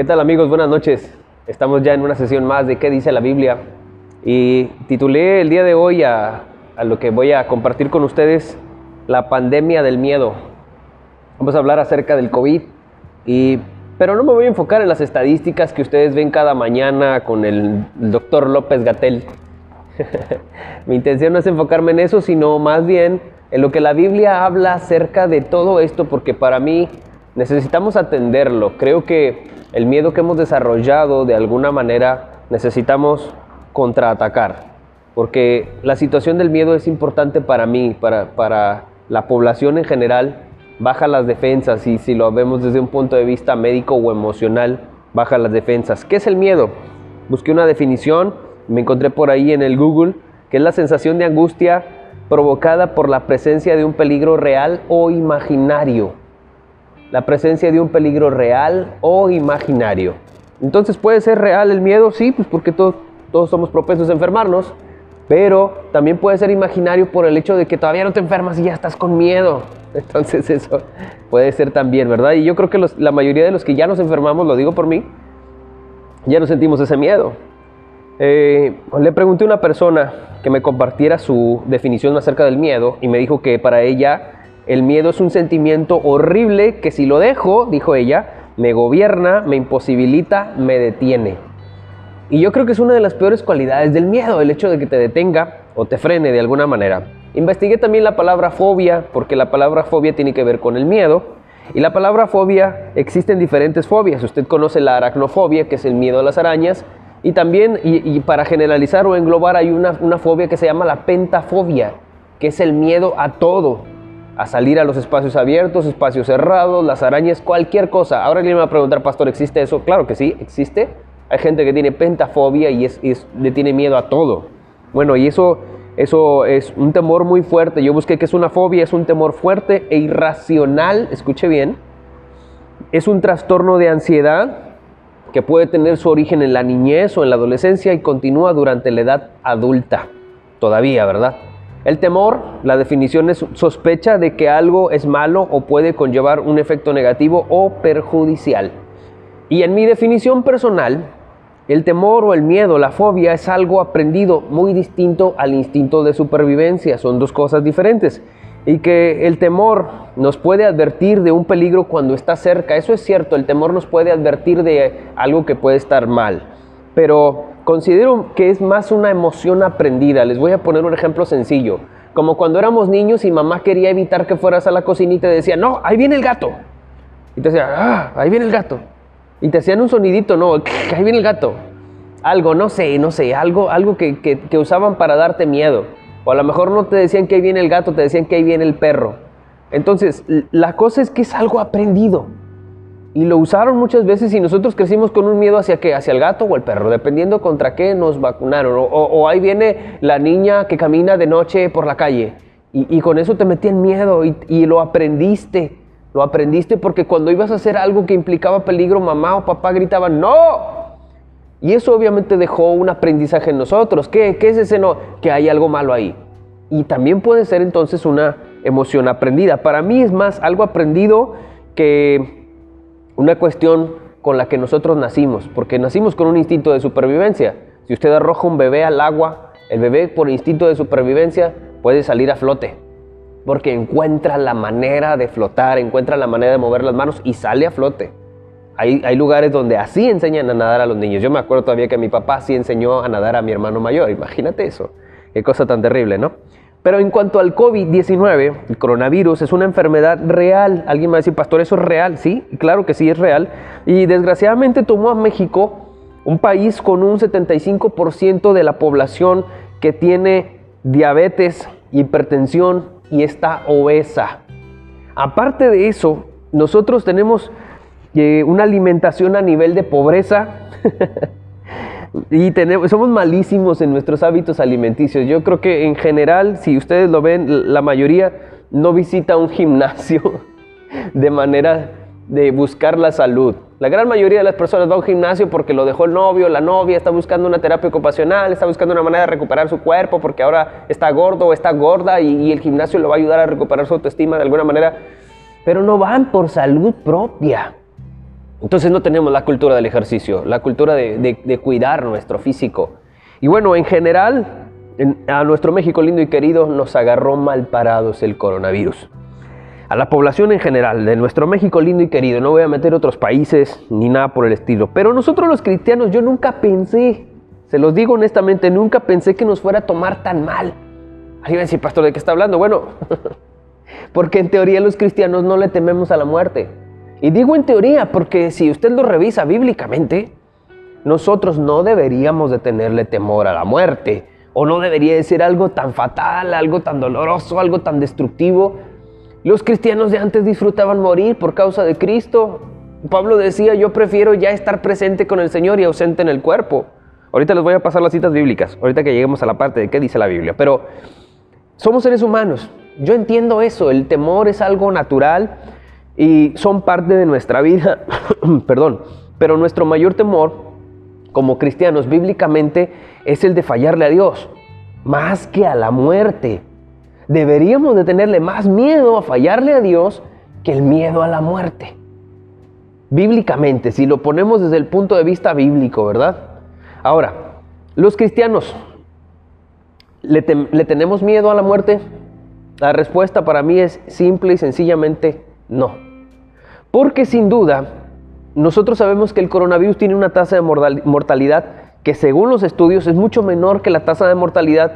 ¿Qué tal amigos? Buenas noches. Estamos ya en una sesión más de ¿Qué dice la Biblia? Y titulé el día de hoy a, a lo que voy a compartir con ustedes la pandemia del miedo. Vamos a hablar acerca del COVID, y, pero no me voy a enfocar en las estadísticas que ustedes ven cada mañana con el doctor López Gatel. Mi intención no es enfocarme en eso, sino más bien en lo que la Biblia habla acerca de todo esto, porque para mí necesitamos atenderlo. Creo que el miedo que hemos desarrollado de alguna manera necesitamos contraatacar, porque la situación del miedo es importante para mí, para, para la población en general, baja las defensas y si lo vemos desde un punto de vista médico o emocional, baja las defensas. ¿Qué es el miedo? Busqué una definición, me encontré por ahí en el Google, que es la sensación de angustia provocada por la presencia de un peligro real o imaginario la presencia de un peligro real o imaginario. Entonces puede ser real el miedo, sí, pues porque todos, todos somos propensos a enfermarnos, pero también puede ser imaginario por el hecho de que todavía no te enfermas y ya estás con miedo. Entonces eso puede ser también, ¿verdad? Y yo creo que la mayoría de los que ya nos enfermamos, lo digo por mí, ya no sentimos ese miedo. Eh, le pregunté a una persona que me compartiera su definición acerca del miedo y me dijo que para ella el miedo es un sentimiento horrible que si lo dejo, dijo ella, me gobierna, me imposibilita, me detiene. Y yo creo que es una de las peores cualidades del miedo, el hecho de que te detenga o te frene de alguna manera. Investigué también la palabra fobia, porque la palabra fobia tiene que ver con el miedo. Y la palabra fobia existen diferentes fobias. Usted conoce la aracnofobia, que es el miedo a las arañas. Y también, y, para generalizar o englobar, hay una, una fobia que se llama la pentafobia, que es el miedo a todo a salir a los espacios abiertos, espacios cerrados, las arañas, cualquier cosa. Ahora alguien me va a preguntar, pastor, ¿existe eso? Claro que sí, existe. Hay gente que tiene pentafobia y, es, le tiene miedo a todo. Bueno, y eso, eso es un temor muy fuerte. Yo busqué que es una fobia, es un temor fuerte e irracional, escuche bien. Es un trastorno de ansiedad que puede tener su origen en la niñez o en la adolescencia y continúa durante la edad adulta. Todavía, ¿verdad? El temor, la definición es sospecha de que algo es malo o puede conllevar un efecto negativo o perjudicial. Y en mi definición personal, el temor o el miedo, la fobia, es algo aprendido muy distinto al instinto de supervivencia. Son dos cosas diferentes. Y que el temor nos puede advertir de un peligro cuando está cerca. Eso es cierto, el temor nos puede advertir de algo que puede estar mal. Pero considero que es más una emoción aprendida. Les voy a poner un ejemplo sencillo. Como cuando éramos niños y mamá quería evitar que fueras a la cocina y te decía, no, ahí viene el gato. Y te decía, ah, ahí viene el gato. Y te hacían un sonidito, no, ahí viene el gato. Algo, no sé, no sé, algo, algo que, que usaban para darte miedo. O a lo mejor no te decían que ahí viene el gato, te decían que ahí viene el perro. Entonces, la cosa es que es algo aprendido. Y lo usaron muchas veces y nosotros crecimos con un miedo hacia qué, hacia el gato o el perro, dependiendo contra qué nos vacunaron. O, ahí viene la niña que camina de noche por la calle y, con eso te metían miedo y, y, lo aprendiste. Lo aprendiste porque cuando ibas a hacer algo que implicaba peligro, mamá o papá gritaban, ¡No! Y eso obviamente dejó un aprendizaje en nosotros. ¿Qué, qué es ese no? Que hay algo malo ahí. Y también puede ser entonces una emoción aprendida. Para mí es más algo aprendido que una cuestión con la que nosotros nacimos, porque nacimos con un instinto de supervivencia. Si usted arroja un bebé al agua, el bebé por instinto de supervivencia puede salir a flote, porque encuentra la manera de flotar, encuentra la manera de mover las manos y sale a flote. Hay, hay, lugares donde así enseñan a nadar a los niños. Yo me acuerdo todavía que mi papá sí enseñó a nadar a mi hermano mayor. Imagínate eso. Qué cosa tan terrible, ¿no? Pero en cuanto al COVID-19, el coronavirus es una enfermedad real. Alguien me va a decir, pastor, ¿eso es real? Sí, claro que sí es real. Y desgraciadamente tomó a México, un país con un 75% de la población que tiene diabetes, hipertensión y está obesa. Aparte de eso, nosotros tenemos eh, una alimentación a nivel de pobreza. Y somos malísimos en nuestros hábitos alimenticios. Yo creo que en general, si ustedes lo ven, la mayoría no visita un gimnasio de manera de buscar la salud. La gran mayoría de las personas va a un gimnasio porque lo dejó el novio, la novia, está buscando una terapia ocupacional, está buscando una manera de recuperar su cuerpo porque ahora está gordo o está gorda y, y el gimnasio lo va a ayudar a recuperar su autoestima de alguna manera. Pero no van por salud propia. Entonces no tenemos la cultura del ejercicio, la cultura de, cuidar nuestro físico. Y bueno, en general, a nuestro México lindo y querido nos agarró mal parados el coronavirus. A la población en general de nuestro México lindo y querido, no voy a meter otros países ni nada por el estilo, pero nosotros los cristianos yo nunca pensé, se los digo honestamente, nunca pensé que nos fuera a tomar tan mal. Alguien va a decir, pastor, ¿de qué está hablando? Bueno, porque en teoría los cristianos no le tememos a la muerte. Y digo en teoría porque si usted lo revisa bíblicamente, nosotros no deberíamos de tenerle temor a la muerte. O no debería de ser algo tan fatal, algo tan doloroso, algo tan destructivo. Los cristianos de antes disfrutaban morir por causa de Cristo. Pablo decía, yo prefiero ya estar presente con el Señor y ausente en el cuerpo. Ahorita les voy a pasar las citas bíblicas, ahorita que lleguemos a la parte de qué dice la Biblia. Pero somos seres humanos. Yo entiendo eso, el temor es algo natural y son parte de nuestra vida, perdón, pero nuestro mayor temor como cristianos bíblicamente es el de fallarle a Dios, más que a la muerte. Deberíamos de tenerle más miedo a fallarle a Dios que el miedo a la muerte. Bíblicamente, si lo ponemos desde el punto de vista bíblico, ¿verdad? Ahora, los cristianos, ¿le, ¿le tenemos miedo a la muerte? La respuesta para mí es simple y sencillamente no. Porque sin duda, nosotros sabemos que el coronavirus tiene una tasa de mortalidad que según los estudios es mucho menor que la tasa de mortalidad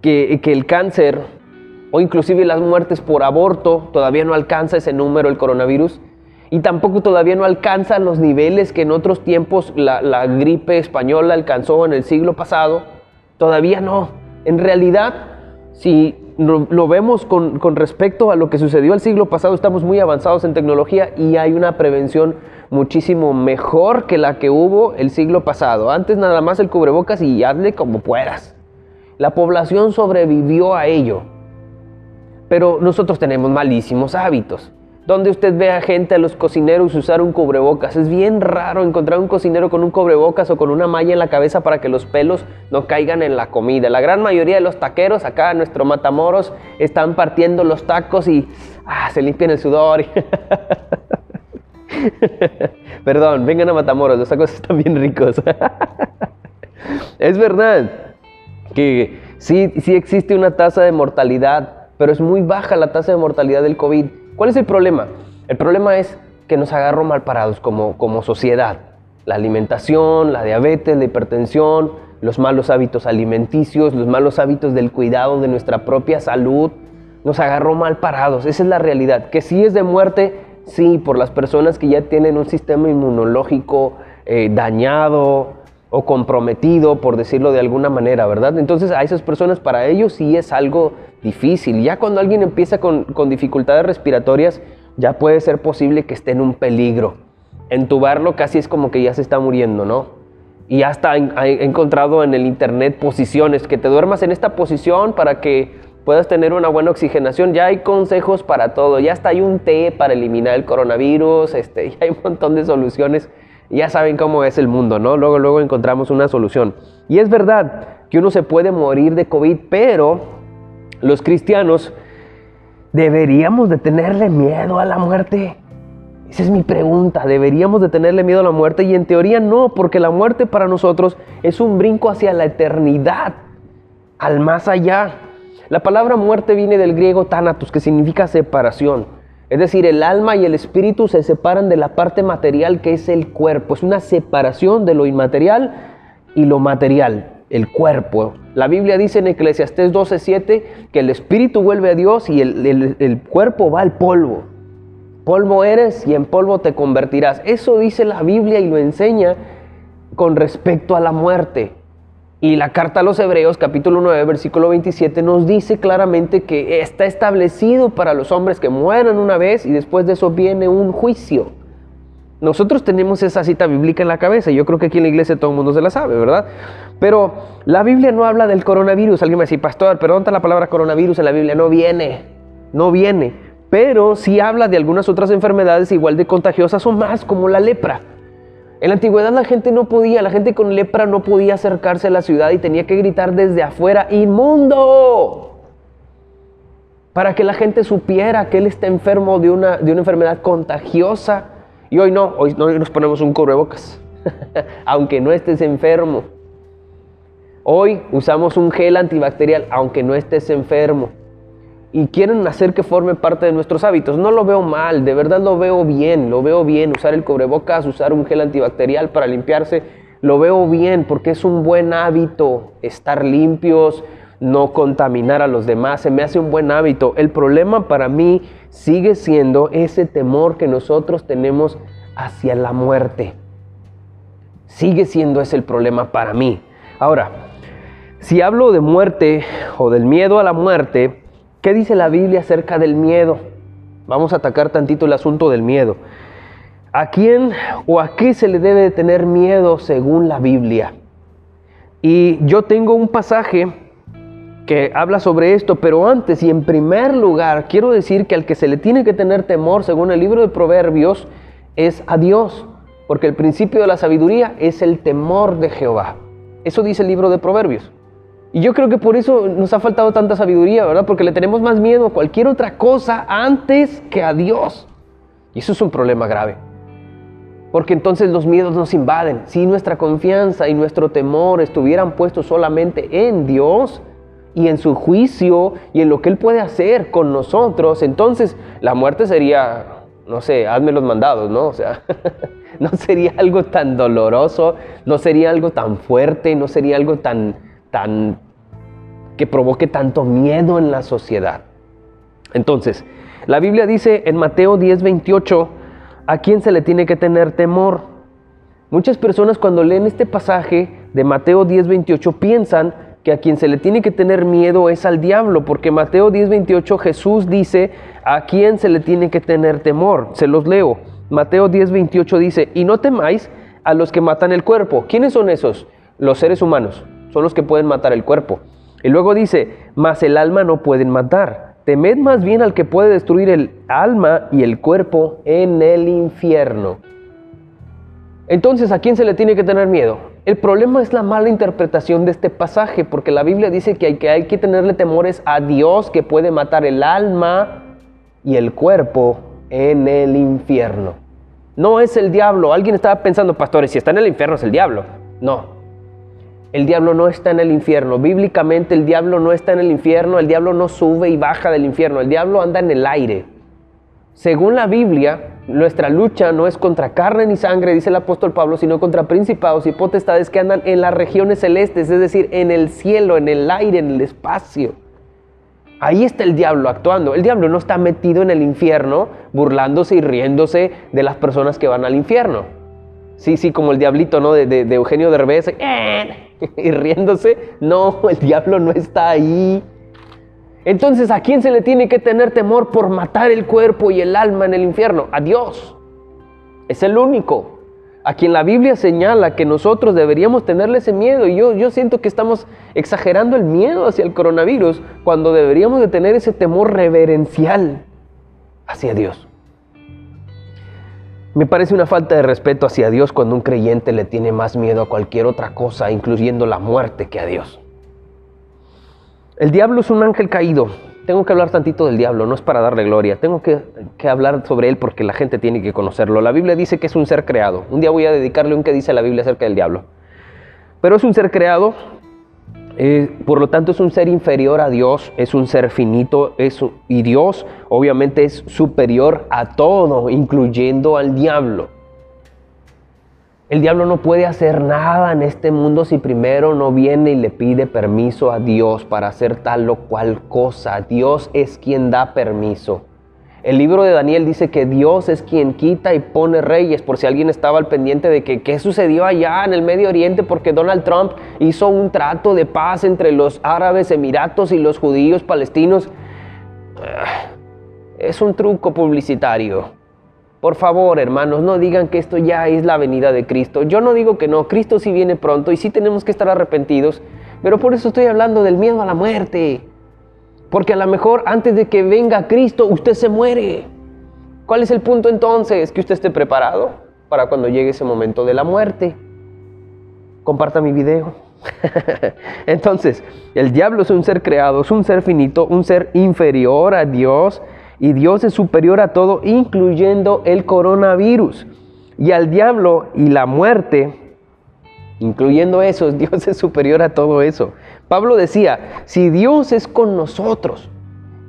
que, el cáncer o inclusive las muertes por aborto. Todavía no alcanza ese número el coronavirus. Y tampoco todavía no alcanza los niveles que en otros tiempos la, la gripe española alcanzó en el siglo pasado. Todavía no. En realidad, si lo, vemos con, respecto a lo que sucedió el siglo pasado, estamos muy avanzados en tecnología y hay una prevención muchísimo mejor que la que hubo el siglo pasado. Antes nada más el cubrebocas y hazle como puedas. La población sobrevivió a ello. Pero nosotros tenemos malísimos hábitos donde usted ve a gente, a los cocineros usar un cubrebocas. Es bien raro encontrar un cocinero con un cubrebocas o con una malla en la cabeza para que los pelos no caigan en la comida. La gran mayoría de los taqueros acá en nuestro Matamoros están partiendo los tacos y ah, se limpian el sudor. Perdón, vengan a Matamoros, los tacos están bien ricos. es verdad que sí, sí existe una tasa de mortalidad, pero es muy baja la tasa de mortalidad del COVID. ¿Cuál es el problema? El problema es que nos agarró mal parados como, como sociedad. La alimentación, la diabetes, la hipertensión, los malos hábitos alimenticios, los malos hábitos del cuidado de nuestra propia salud, nos agarró mal parados. Esa es la realidad. Que sí es de muerte, sí, por las personas que ya tienen un sistema inmunológico eh, dañado o comprometido, por decirlo de alguna manera, ¿verdad? Entonces a esas personas, para ellos sí es algo difícil. Ya cuando alguien empieza con, dificultades respiratorias, ya puede ser posible que esté en un peligro. Entubarlo casi es como que ya se está muriendo, ¿no? Y hasta he encontrado en el internet posiciones, que te duermas en esta posición para que puedas tener una buena oxigenación. Ya hay consejos para todo, ya hasta hay un té para eliminar el coronavirus, este, ya hay un montón de soluciones. Ya saben cómo es el mundo, ¿no? Luego, luego encontramos una solución. Y es verdad que uno se puede morir de COVID, pero los cristianos deberíamos de tenerle miedo a la muerte. Esa es mi pregunta, ¿deberíamos de tenerle miedo a la muerte? Y en teoría no, porque la muerte para nosotros es un brinco hacia la eternidad, al más allá. La palabra muerte viene del griego thanatos, que significa separación. Es decir, el alma y el espíritu se separan de la parte material que es el cuerpo. Es una separación de lo inmaterial y lo material el cuerpo. La Biblia dice en Eclesiastés 12:7 que el espíritu vuelve a Dios y el, cuerpo va al polvo. Polvo eres y en polvo te convertirás. Eso dice la Biblia y lo enseña con respecto a la muerte. Y la carta a los Hebreos, capítulo 9, versículo 27, nos dice claramente que está establecido para los hombres que mueran una vez y después de eso viene un juicio. Nosotros tenemos esa cita bíblica en la cabeza. Yo creo que aquí en la iglesia todo el mundo se la sabe, ¿verdad? Pero la Biblia no habla del coronavirus. Alguien me dice, pastor, pero ¿dónde la palabra coronavirus en la Biblia? No viene, no viene. Pero sí habla de algunas otras enfermedades igual de contagiosas o más, como la lepra. En la antigüedad la gente no podía, la gente con lepra no podía acercarse a la ciudad y tenía que gritar desde afuera, inmundo, para que la gente supiera que él está enfermo de una, de una enfermedad contagiosa Y hoy no, hoy, no, hoy nos ponemos un cubrebocas, aunque no estés enfermo. Hoy usamos un gel antibacterial, aunque no estés enfermo. Y quieren hacer que forme parte de nuestros hábitos. No lo veo mal, de verdad lo veo bien, lo veo bien. Usar el cubrebocas, usar un gel antibacterial para limpiarse, lo veo bien porque es un buen hábito estar limpios, no contaminar a los demás, se me hace un buen hábito. El problema para mí sigue siendo ese temor que nosotros tenemos hacia la muerte. Sigue siendo ese el problema para mí. Ahora, si hablo de muerte o del miedo a la muerte, ¿qué dice la Biblia acerca del miedo? Vamos a atacar tantito el asunto del miedo. ¿A quién o a qué se le debe de tener miedo según la Biblia? Y yo tengo un pasaje que habla sobre esto, pero antes y en primer lugar quiero decir que al que se le tiene que tener temor, según el libro de Proverbios, es a Dios, porque el principio de la sabiduría es el temor de Jehová. Eso dice el libro de Proverbios. Y yo creo que por eso nos ha faltado tanta sabiduría, ¿verdad? Porque le tenemos más miedo a cualquier otra cosa antes que a Dios. Y eso es un problema grave. Porque entonces los miedos nos invaden. Si nuestra confianza y nuestro temor estuvieran puestos solamente en Dios y en su juicio y en lo que Él puede hacer con nosotros, entonces la muerte sería, no sé, hazme los mandados, ¿no? O sea, no sería algo tan doloroso, no sería algo tan fuerte, no sería algo tan tan que provoque tanto miedo en la sociedad. Entonces, la Biblia dice en Mateo 10:28, ¿a quién se le tiene que tener temor? Muchas personas cuando leen este pasaje de Mateo 10:28 piensan que a quien se le tiene que tener miedo es al diablo, porque Mateo 10:28 Jesús dice, ¿a quién se le tiene que tener temor? Se los leo. Mateo 10:28 dice, y no temáis a los que matan el cuerpo. ¿Quiénes son esos? Los seres humanos son los que pueden matar el cuerpo. Y luego dice, mas el alma no pueden matar. Temed más bien al que puede destruir el alma y el cuerpo en el infierno. Entonces, ¿a quién se le tiene que tener miedo? El problema es la mala interpretación de este pasaje, porque la Biblia dice que hay que, tenerle temores a Dios que puede matar el alma y el cuerpo en el infierno. No es el diablo. Alguien estaba pensando, pastores, si está en el infierno es el diablo. No, el diablo no está en el infierno. Bíblicamente el diablo no está en el infierno, el diablo no sube y baja del infierno, el diablo anda en el aire. Según la Biblia, nuestra lucha no es contra carne ni sangre, dice el apóstol Pablo, sino contra principados y potestades que andan en las regiones celestes, es decir, en el cielo, en el aire, en el espacio. Ahí está el diablo actuando. El diablo no está metido en el infierno burlándose y riéndose de las personas que van al infierno. Sí, sí, como el diablito, ¿no? De, de, Eugenio Derbez. ¡Eh! y riéndose. No, el diablo no está ahí. Entonces, ¿a quién se le tiene que tener temor por matar el cuerpo y el alma en el infierno? A Dios. Es el único. A quien la Biblia señala que nosotros deberíamos tenerle ese miedo. Y yo, yo siento que estamos exagerando el miedo hacia el coronavirus cuando deberíamos de tener ese temor reverencial hacia Dios. Me parece una falta de respeto hacia Dios cuando un creyente le tiene más miedo a cualquier otra cosa, incluyendo la muerte, que a Dios. El diablo es un ángel caído. Tengo que hablar tantito del diablo, no es para darle gloria. Tengo que, hablar sobre él porque la gente tiene que conocerlo. La Biblia dice que es un ser creado. Un día voy a dedicarle un que dice la Biblia acerca del diablo. Pero es un ser creado eh, por lo tanto es un ser inferior a Dios, es un ser finito y Dios obviamente es superior a todo, incluyendo al diablo. El diablo no puede hacer nada en este mundo si primero no viene y le pide permiso a Dios para hacer tal o cual cosa. Dios es quien da permiso. El libro de Daniel dice que Dios es quien quita y pone reyes, por si alguien estaba al pendiente de que qué sucedió allá en el Medio Oriente, porque Donald Trump hizo un trato de paz entre los árabes emiratos y los judíos palestinos. Ah, es un truco publicitario. Por favor, hermanos, no digan que esto ya es la venida de Cristo. Yo no digo que no, Cristo sí viene pronto y sí tenemos que estar arrepentidos, pero por eso estoy hablando del miedo a la muerte. Porque a lo mejor antes de que venga Cristo usted se muere. ¿Cuál es el punto entonces? Que usted esté preparado para cuando llegue ese momento de la muerte. Comparta mi video. entonces, el diablo es un ser creado, es un ser finito, un ser inferior a Dios. Y Dios es superior a todo, incluyendo el coronavirus. Y al diablo y la muerte, incluyendo eso, Dios es superior a todo eso. Pablo decía, si Dios es con nosotros,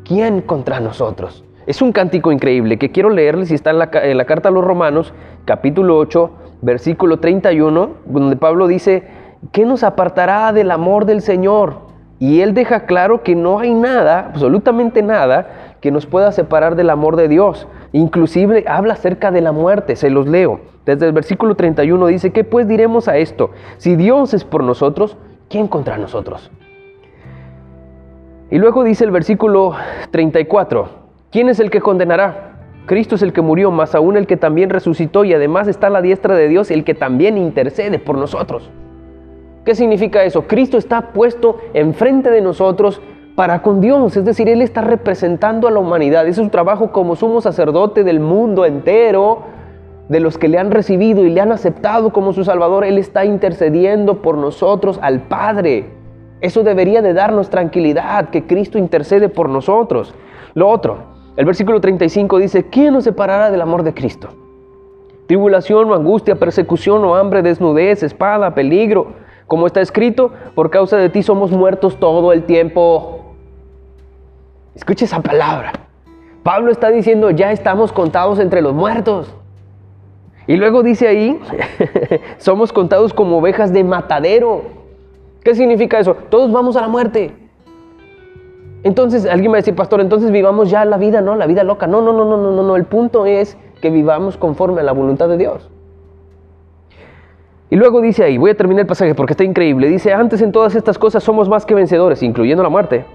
¿quién contra nosotros? Es un cántico increíble que quiero leerles y está en la, carta a los Romanos, capítulo 8, versículo 31, donde Pablo dice, ¿qué nos apartará del amor del Señor? Y él deja claro que no hay nada, absolutamente nada, que nos pueda separar del amor de Dios. Inclusive habla acerca de la muerte, se los leo. Desde el versículo 31 dice, ¿qué pues diremos a esto? Si Dios es por nosotros, ¿quién contra nosotros? Y luego dice el versículo 34, ¿quién es el que condenará? Cristo es el que murió, más aún el que también resucitó y además está a la diestra de Dios, el que también intercede por nosotros. ¿Qué significa eso? Cristo está puesto enfrente de nosotros para con Dios, es decir, Él está representando a la humanidad. Es su trabajo como sumo sacerdote del mundo entero, de los que le han recibido y le han aceptado como su Salvador. Él está intercediendo por nosotros al Padre. Eso debería de darnos tranquilidad, que Cristo intercede por nosotros. Lo otro, el versículo 35 dice, ¿quién nos separará del amor de Cristo? Tribulación o angustia, persecución o hambre, desnudez, espada, peligro como está escrito, por causa de ti somos muertos todo el tiempo. Escuche esa palabra. Pablo está diciendo, ya estamos contados entre los muertos. Y luego dice ahí, somos contados como ovejas de matadero. ¿Qué significa eso? Todos vamos a la muerte. Entonces, alguien va a decir, pastor, entonces vivamos ya la vida, ¿no? La vida loca. No, no, no, no, no, no, no. El punto es que vivamos conforme a la voluntad de Dios. Y luego dice ahí, voy a terminar el pasaje porque está increíble, dice, antes en todas estas cosas somos más que vencedores, incluyendo la muerte,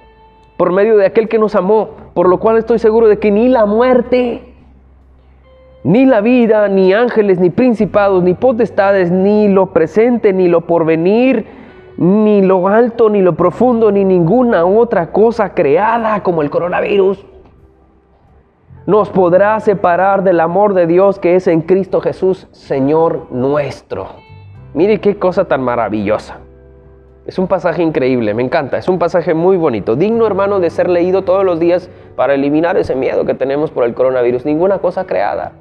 por medio de aquel que nos amó, por lo cual estoy seguro de que ni la muerte, ni la vida, ni ángeles, ni principados, ni potestades, ni lo presente, ni lo porvenir, ni lo alto, ni lo profundo, ni ninguna otra cosa creada como el coronavirus, nos podrá separar del amor de Dios que es en Cristo Jesús, Señor nuestro. Mire qué cosa tan maravillosa. Es un pasaje increíble, me encanta, es un pasaje muy bonito, digno hermano de ser leído todos los días para eliminar ese miedo que tenemos por el coronavirus. Ninguna cosa creada.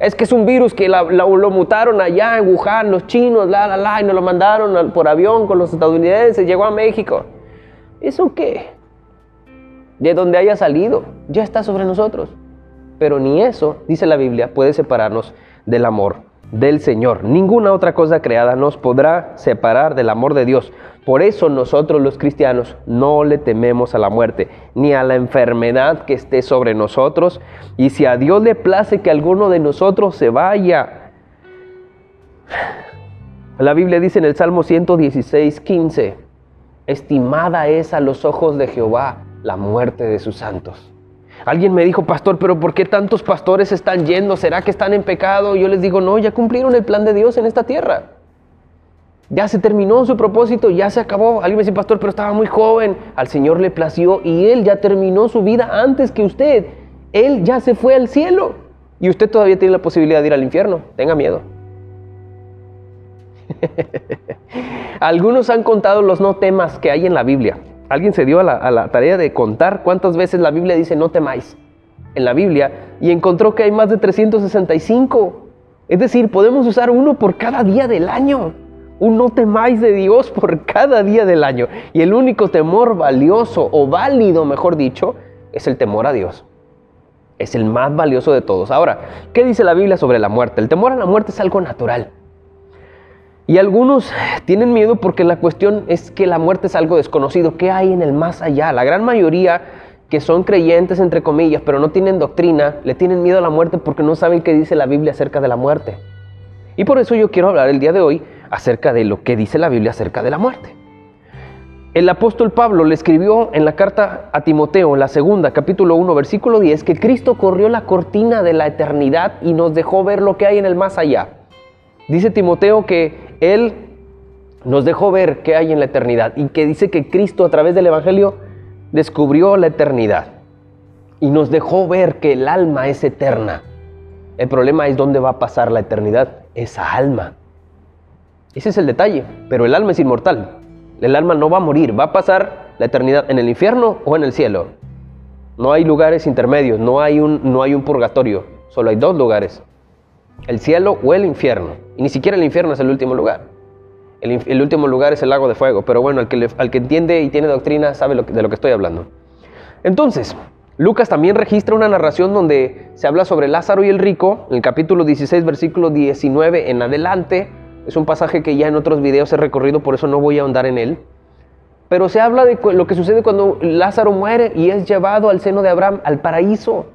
Es que es un virus que lo mutaron allá en Wuhan, los chinos, la, la, la, y nos lo mandaron por avión con los estadounidenses, llegó a México. ¿Eso qué? De donde haya salido, ya está sobre nosotros. Pero ni eso, dice la Biblia, puede separarnos del amor del Señor. Ninguna otra cosa creada nos podrá separar del amor de Dios. Por eso nosotros los cristianos no le tememos a la muerte, ni a la enfermedad que esté sobre nosotros. Y si a Dios le place que alguno de nosotros se vaya. La Biblia dice en el Salmo 116, 15, estimada es a los ojos de Jehová la muerte de sus santos. Alguien me dijo, pastor, pero ¿por qué tantos pastores están yendo? ¿Será que están en pecado? Yo les digo, no, ya cumplieron el plan de Dios en esta tierra. Ya se terminó su propósito, ya se acabó. Alguien me dice, pastor, pero estaba muy joven. Al Señor le plació y Él ya terminó su vida antes que usted. Él ya se fue al cielo. Y usted todavía tiene la posibilidad de ir al infierno. Tenga miedo. Algunos han contado los no temas que hay en la Biblia alguien se dio a la, tarea de contar cuántas veces la Biblia dice no temáis en la Biblia y encontró que hay más de 365. Es decir, podemos usar uno por cada día del año. Un no temáis de Dios por cada día del año. Y el único temor valioso o válido, mejor dicho, es el temor a Dios. Es el más valioso de todos. Ahora, ¿qué dice la Biblia sobre la muerte? El temor a la muerte es algo natural. Y algunos tienen miedo porque la cuestión es que la muerte es algo desconocido. ¿Qué hay en el más allá? La gran mayoría que son creyentes, entre comillas, pero no tienen doctrina, le tienen miedo a la muerte porque no saben qué dice la Biblia acerca de la muerte. Y por eso yo quiero hablar el día de hoy acerca de lo que dice la Biblia acerca de la muerte. El apóstol Pablo le escribió en la carta a Timoteo, en la segunda, capítulo 1, versículo 10, que Cristo corrió la cortina de la eternidad y nos dejó ver lo que hay en el más allá. Dice Timoteo que él nos dejó ver qué hay en la eternidad y que dice que Cristo a través del Evangelio descubrió la eternidad y nos dejó ver que el alma es eterna. El problema es dónde va a pasar la eternidad, esa alma. Ese es el detalle, pero el alma es inmortal. El alma no va a morir, va a pasar la eternidad en el infierno o en el cielo. No hay lugares intermedios, no hay un, no hay un purgatorio, solo hay dos lugares, el cielo o el infierno. Y ni siquiera el infierno es el último lugar. El, último lugar es el lago de fuego, pero bueno, al que, al que entiende y tiene doctrina sabe de lo que estoy hablando. Entonces, Lucas también registra una narración donde se habla sobre Lázaro y el rico, en el capítulo 16, versículo 19 en adelante. Es un pasaje que ya en otros videos he recorrido, por eso no voy a ahondar en él. Pero se habla de lo que sucede cuando Lázaro muere y es llevado al seno de Abraham, al paraíso.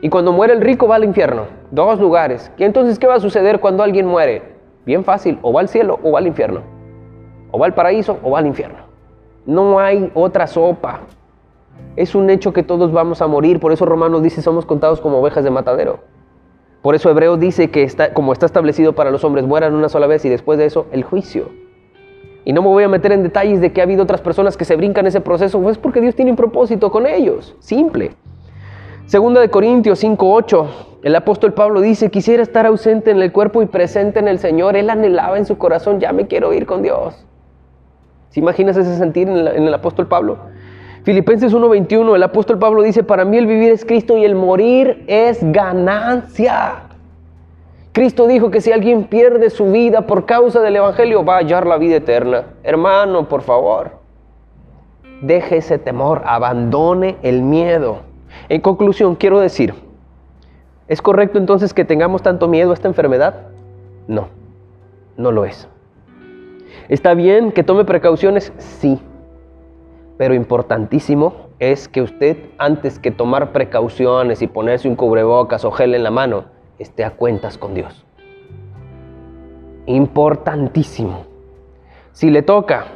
Y cuando muere el rico va al infierno. Dos lugares. ¿Y entonces qué va a suceder cuando alguien muere? Bien fácil, o va al cielo o va al infierno. O va al paraíso o va al infierno. No hay otra sopa. Es un hecho que todos vamos a morir. Por eso Romanos dice somos contados como ovejas de matadero. Por eso Hebreo dice que está, como está establecido para los hombres, mueran una sola vez y después de eso el juicio. Y no me voy a meter en detalles de que ha habido otras personas que se brincan ese proceso, pues porque Dios tiene un propósito con ellos. Simple. Segunda de Corintios 5:8, el apóstol Pablo dice, quisiera estar ausente en el cuerpo y presente en el Señor. Él anhelaba en su corazón, ya me quiero ir con Dios. ¿Se imaginas ese sentir en, en el apóstol Pablo? Filipenses 1:21, el apóstol Pablo dice, para mí el vivir es Cristo y el morir es ganancia. Cristo dijo que si alguien pierde su vida por causa del Evangelio, va a hallar la vida eterna. Hermano, por favor, deje ese temor, abandone el miedo. En conclusión, quiero decir, ¿es correcto entonces que tengamos tanto miedo a esta enfermedad? No, no lo es. ¿Está bien que tome precauciones? Sí. Pero importantísimo es que usted, antes que tomar precauciones y ponerse un cubrebocas o gel en la mano, esté a cuentas con Dios. Importantísimo. Si le toca,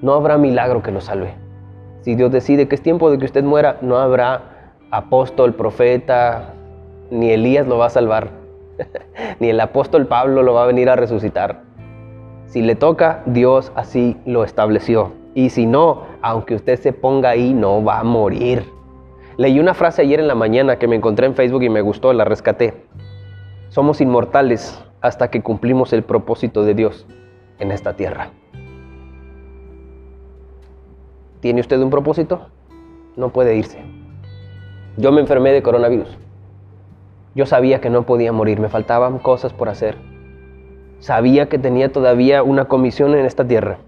no habrá milagro que lo salve. Si Dios decide que es tiempo de que usted muera, no habrá apóstol, profeta, ni Elías lo va a salvar, ni el apóstol Pablo lo va a venir a resucitar. Si le toca, Dios así lo estableció. Y si no, aunque usted se ponga ahí, no va a morir. Leí una frase ayer en la mañana que me encontré en Facebook y me gustó, la rescaté. Somos inmortales hasta que cumplimos el propósito de Dios en esta tierra. ¿Tiene usted un propósito? No puede irse. Yo me enfermé de coronavirus. Yo sabía que no podía morir, me faltaban cosas por hacer. Sabía que tenía todavía una comisión en esta tierra.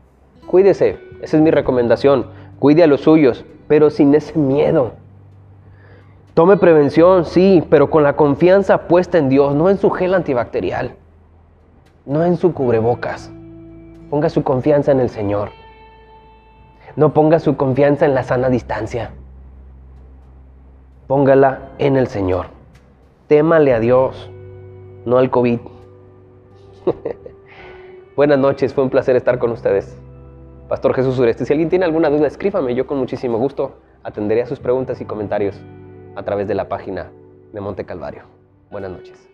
Cuídese, esa es mi recomendación. Cuide a los suyos, pero sin ese miedo. Tome prevención, sí, pero con la confianza puesta en Dios, no en su gel antibacterial, no en su cubrebocas. Ponga su confianza en el Señor. No ponga su confianza en la sana distancia póngala en el Señor. Témale a Dios, no al COVID. Buenas noches, fue un placer estar con ustedes. Pastor Jesús Ureste, si alguien tiene alguna duda, escríbame, yo con muchísimo gusto atenderé a sus preguntas y comentarios a través de la página de Monte Calvario. Buenas noches.